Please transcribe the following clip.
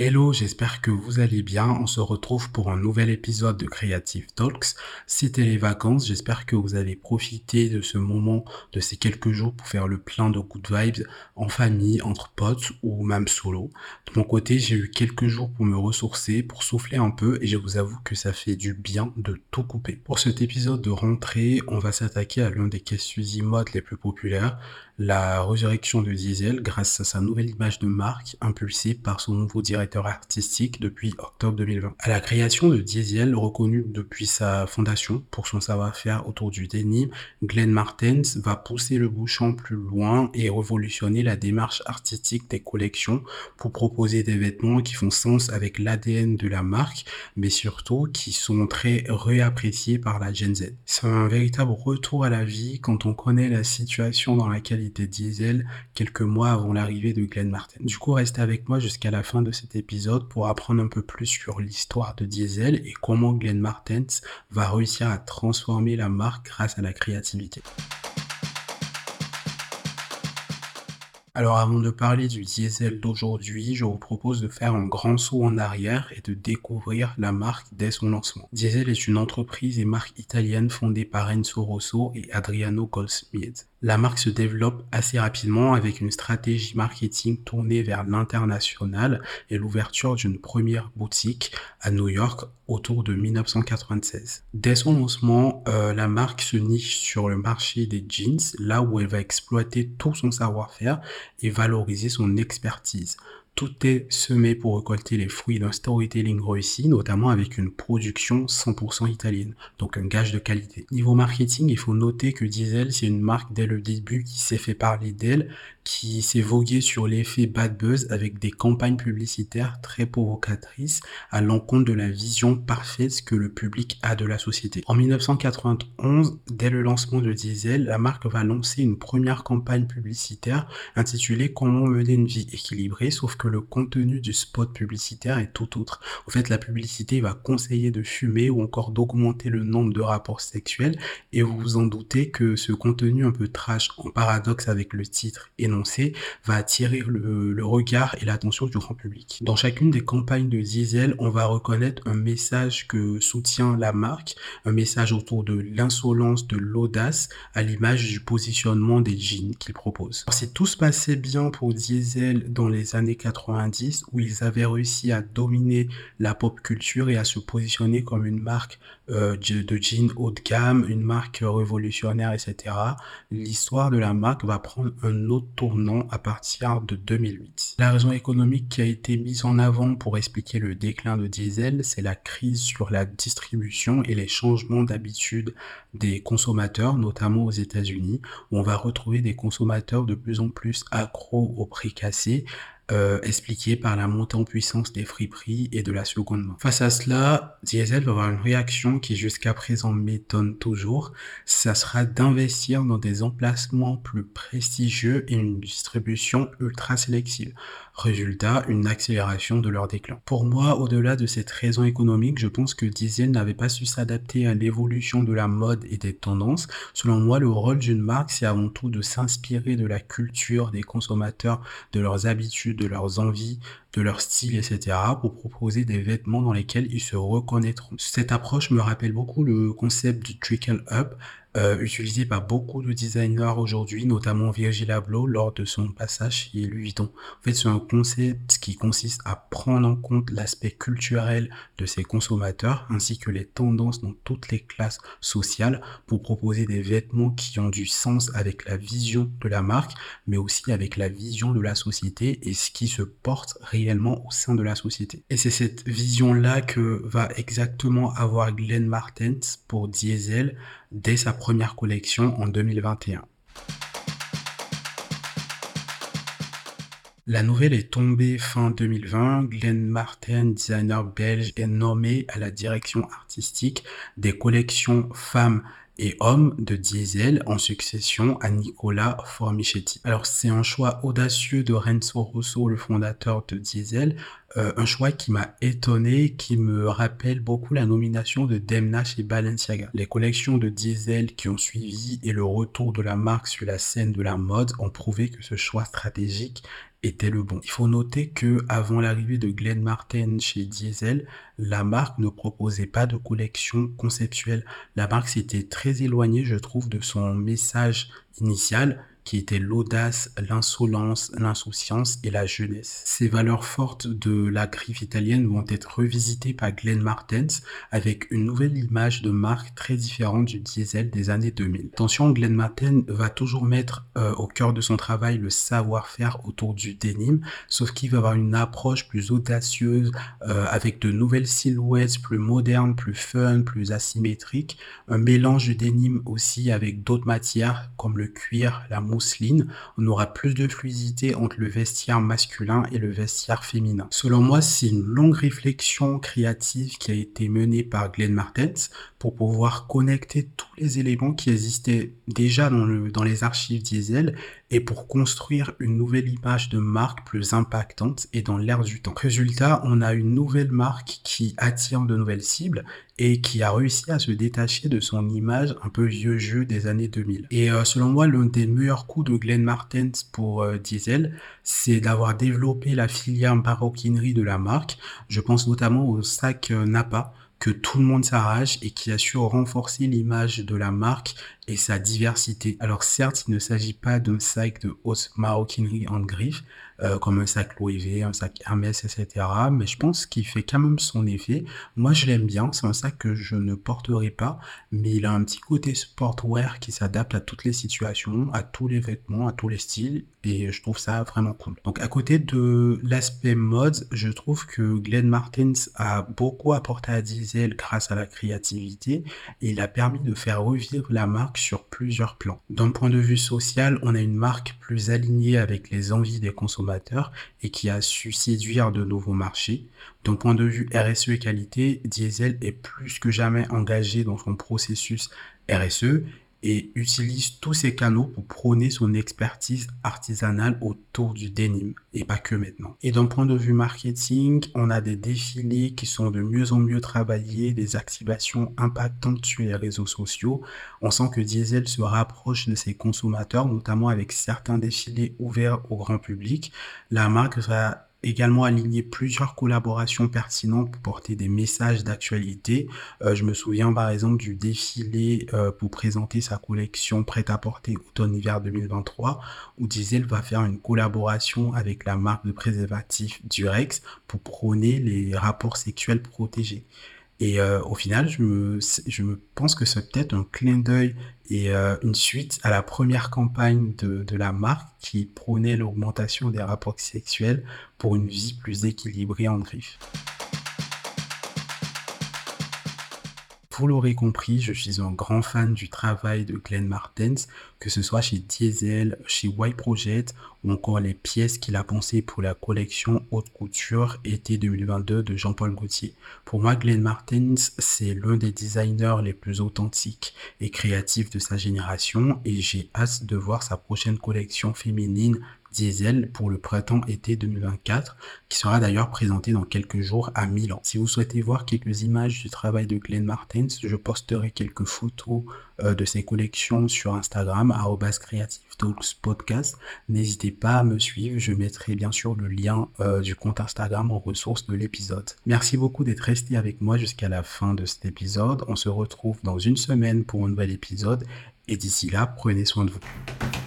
Hello, j'espère que vous allez bien. On se retrouve pour un nouvel épisode de Creative Talks. C'était les vacances, j'espère que vous avez profité de ce moment, de ces quelques jours pour faire le plein de good vibes en famille, entre potes ou même solo. De mon côté, j'ai eu quelques jours pour me ressourcer, pour souffler un peu et je vous avoue que ça fait du bien de tout couper. Pour cet épisode de rentrée, on va s'attaquer à l'un des questions mode les plus populaires, la résurrection de Diesel grâce à sa nouvelle image de marque impulsée par son nouveau directeur artistique depuis octobre 2020. À la création de Diesel, reconnu depuis sa fondation pour son savoir-faire autour du denim, Glenn Martens va pousser le bouchon plus loin et révolutionner la démarche artistique des collections pour proposer des vêtements qui font sens avec l'ADN de la marque, mais surtout qui sont très réappréciés par la Gen Z. C'est un véritable retour à la vie quand on connaît la situation dans laquelle diesel quelques mois avant l'arrivée de Glenn Martin. Du coup, restez avec moi jusqu'à la fin de cet épisode pour apprendre un peu plus sur l'histoire de Diesel et comment Glenn Martens va réussir à transformer la marque grâce à la créativité. Alors avant de parler du diesel d'aujourd'hui, je vous propose de faire un grand saut en arrière et de découvrir la marque dès son lancement. Diesel est une entreprise et marque italienne fondée par Enzo Rosso et Adriano Goldsmith. La marque se développe assez rapidement avec une stratégie marketing tournée vers l'international et l'ouverture d'une première boutique à New York autour de 1996. Dès son lancement, euh, la marque se niche sur le marché des jeans, là où elle va exploiter tout son savoir-faire et valoriser son expertise tout est semé pour récolter les fruits d'un storytelling réussi, notamment avec une production 100% italienne, donc un gage de qualité. Niveau marketing, il faut noter que Diesel, c'est une marque dès le début qui s'est fait parler d'elle, qui s'est voguée sur l'effet bad buzz avec des campagnes publicitaires très provocatrices à l'encontre de la vision parfaite que le public a de la société. En 1991, dès le lancement de Diesel, la marque va lancer une première campagne publicitaire intitulée Comment mener une vie équilibrée, sauf que le contenu du spot publicitaire est tout autre. En fait, la publicité va conseiller de fumer ou encore d'augmenter le nombre de rapports sexuels et vous vous en doutez que ce contenu un peu trash en paradoxe avec le titre énoncé va attirer le, le regard et l'attention du grand public. Dans chacune des campagnes de Diesel, on va reconnaître un message que soutient la marque, un message autour de l'insolence, de l'audace, à l'image du positionnement des jeans qu'il propose. Alors, si tout se passait bien pour Diesel dans les années 80, où ils avaient réussi à dominer la pop culture et à se positionner comme une marque euh, de jeans haut de gamme, une marque révolutionnaire, etc. L'histoire de la marque va prendre un autre tournant à partir de 2008. La raison économique qui a été mise en avant pour expliquer le déclin de Diesel, c'est la crise sur la distribution et les changements d'habitude des consommateurs, notamment aux États-Unis, où on va retrouver des consommateurs de plus en plus accros au prix cassé, euh, expliqué par la montée en puissance des friperies et de la seconde main. Face à cela, Diesel va avoir une réaction qui jusqu'à présent m'étonne toujours. Ça sera d'investir dans des emplacements plus prestigieux et une distribution ultra sélective. Résultat, une accélération de leur déclin. Pour moi, au-delà de cette raison économique, je pense que Diesel n'avait pas su s'adapter à l'évolution de la mode et des tendances. Selon moi, le rôle d'une marque, c'est avant tout de s'inspirer de la culture des consommateurs, de leurs habitudes, de leurs envies, de leur style, etc. pour proposer des vêtements dans lesquels ils se reconnaîtront. Cette approche me rappelle beaucoup le concept du trickle up euh, utilisé par beaucoup de designers aujourd'hui, notamment Virgil Abloh lors de son passage chez Louis Vuitton. En fait, c'est un concept qui consiste à prendre en compte l'aspect culturel de ses consommateurs ainsi que les tendances dans toutes les classes sociales pour proposer des vêtements qui ont du sens avec la vision de la marque, mais aussi avec la vision de la société et ce qui se porte réellement au sein de la société. Et c'est cette vision-là que va exactement avoir Glenn Martens pour Diesel dès sa première collection en 2021. La nouvelle est tombée fin 2020. Glenn Martin, designer belge, est nommé à la direction artistique des collections femmes et homme de Diesel en succession à Nicolas Formichetti. Alors c'est un choix audacieux de Renzo Rosso, le fondateur de Diesel, Euh, un choix qui m'a étonné, qui me rappelle beaucoup la nomination de Demna chez Balenciaga. Les collections de Diesel qui ont suivi et le retour de la marque sur la scène de la mode ont prouvé que ce choix stratégique était le bon. Il faut noter que avant l'arrivée de Glenn Martin chez Diesel, la marque ne proposait pas de collection conceptuelle. La marque s'était très éloignée, je trouve, de son message initial qui était l'audace, l'insolence, l'insouciance et la jeunesse. Ces valeurs fortes de la griffe italienne vont être revisitées par Glenn Martens avec une nouvelle image de marque très différente du diesel des années 2000. Attention, Glenn Martin va toujours mettre euh, au cœur de son travail le savoir-faire autour du denim, sauf qu'il va avoir une approche plus audacieuse euh, avec de nouvelles silhouettes plus modernes, plus fun, plus asymétriques, un mélange de denim aussi avec d'autres matières comme le cuir, la mousse on aura plus de fluidité entre le vestiaire masculin et le vestiaire féminin. Selon moi, c'est une longue réflexion créative qui a été menée par Glenn Martens pour pouvoir connecter tous les éléments qui existaient déjà dans, dans les archives diesel et pour construire une nouvelle image de marque plus impactante et dans l'air du temps. Résultat, on a une nouvelle marque qui attire de nouvelles cibles et qui a réussi à se détacher de son image un peu vieux jeu des années 2000. Et euh, selon moi, l'un des meilleurs coups de Glenn Martens pour euh, Diesel, c'est d'avoir développé la filière maroquinerie de la marque. Je pense notamment au sac euh, Napa que tout le monde s'arrache et qui a su renforcer l'image de la marque et sa diversité. Alors certes, il ne s'agit pas d'un sac de haute maroquinerie en griffe, euh, comme un sac Louis V, un sac Hermès, etc. Mais je pense qu'il fait quand même son effet. Moi, je l'aime bien. C'est un sac que je ne porterai pas, mais il a un petit côté sportwear qui s'adapte à toutes les situations, à tous les vêtements, à tous les styles, et je trouve ça vraiment cool. Donc, à côté de l'aspect mode, je trouve que Glenn Martins a beaucoup apporté à Diesel grâce à la créativité, et il a permis de faire revivre la marque sur plusieurs plans. D'un point de vue social, on a une marque plus alignée avec les envies des consommateurs et qui a su séduire de nouveaux marchés. D'un point de vue RSE et qualité, Diesel est plus que jamais engagé dans son processus RSE et utilise tous ces canaux pour prôner son expertise artisanale autour du denim et pas que maintenant. Et d'un point de vue marketing, on a des défilés qui sont de mieux en mieux travaillés, des activations impactantes sur les réseaux sociaux. On sent que Diesel se rapproche de ses consommateurs, notamment avec certains défilés ouverts au grand public. La marque va également aligné plusieurs collaborations pertinentes pour porter des messages d'actualité. Euh, je me souviens par exemple du défilé euh, pour présenter sa collection prêt-à-porter automne-hiver 2023 où Diesel va faire une collaboration avec la marque de préservatif Durex pour prôner les rapports sexuels protégés. Et euh, au final, je me, je me pense que c'est peut-être un clin d'œil et euh, une suite à la première campagne de, de la marque qui prônait l'augmentation des rapports sexuels pour une vie plus équilibrée en griffe. Vous l'aurez compris, je suis un grand fan du travail de Glenn Martens, que ce soit chez Diesel, chez White Project ou encore les pièces qu'il a pensées pour la collection haute couture été 2022 de Jean-Paul Gaultier. Pour moi, Glenn Martens, c'est l'un des designers les plus authentiques et créatifs de sa génération et j'ai hâte de voir sa prochaine collection féminine diesel pour le printemps-été 2024, qui sera d'ailleurs présenté dans quelques jours à Milan. Si vous souhaitez voir quelques images du travail de Glenn Martens, je posterai quelques photos euh, de ses collections sur Instagram, Creative Talks Podcast. N'hésitez pas à me suivre, je mettrai bien sûr le lien euh, du compte Instagram en ressources de l'épisode. Merci beaucoup d'être resté avec moi jusqu'à la fin de cet épisode. On se retrouve dans une semaine pour un nouvel épisode et d'ici là, prenez soin de vous.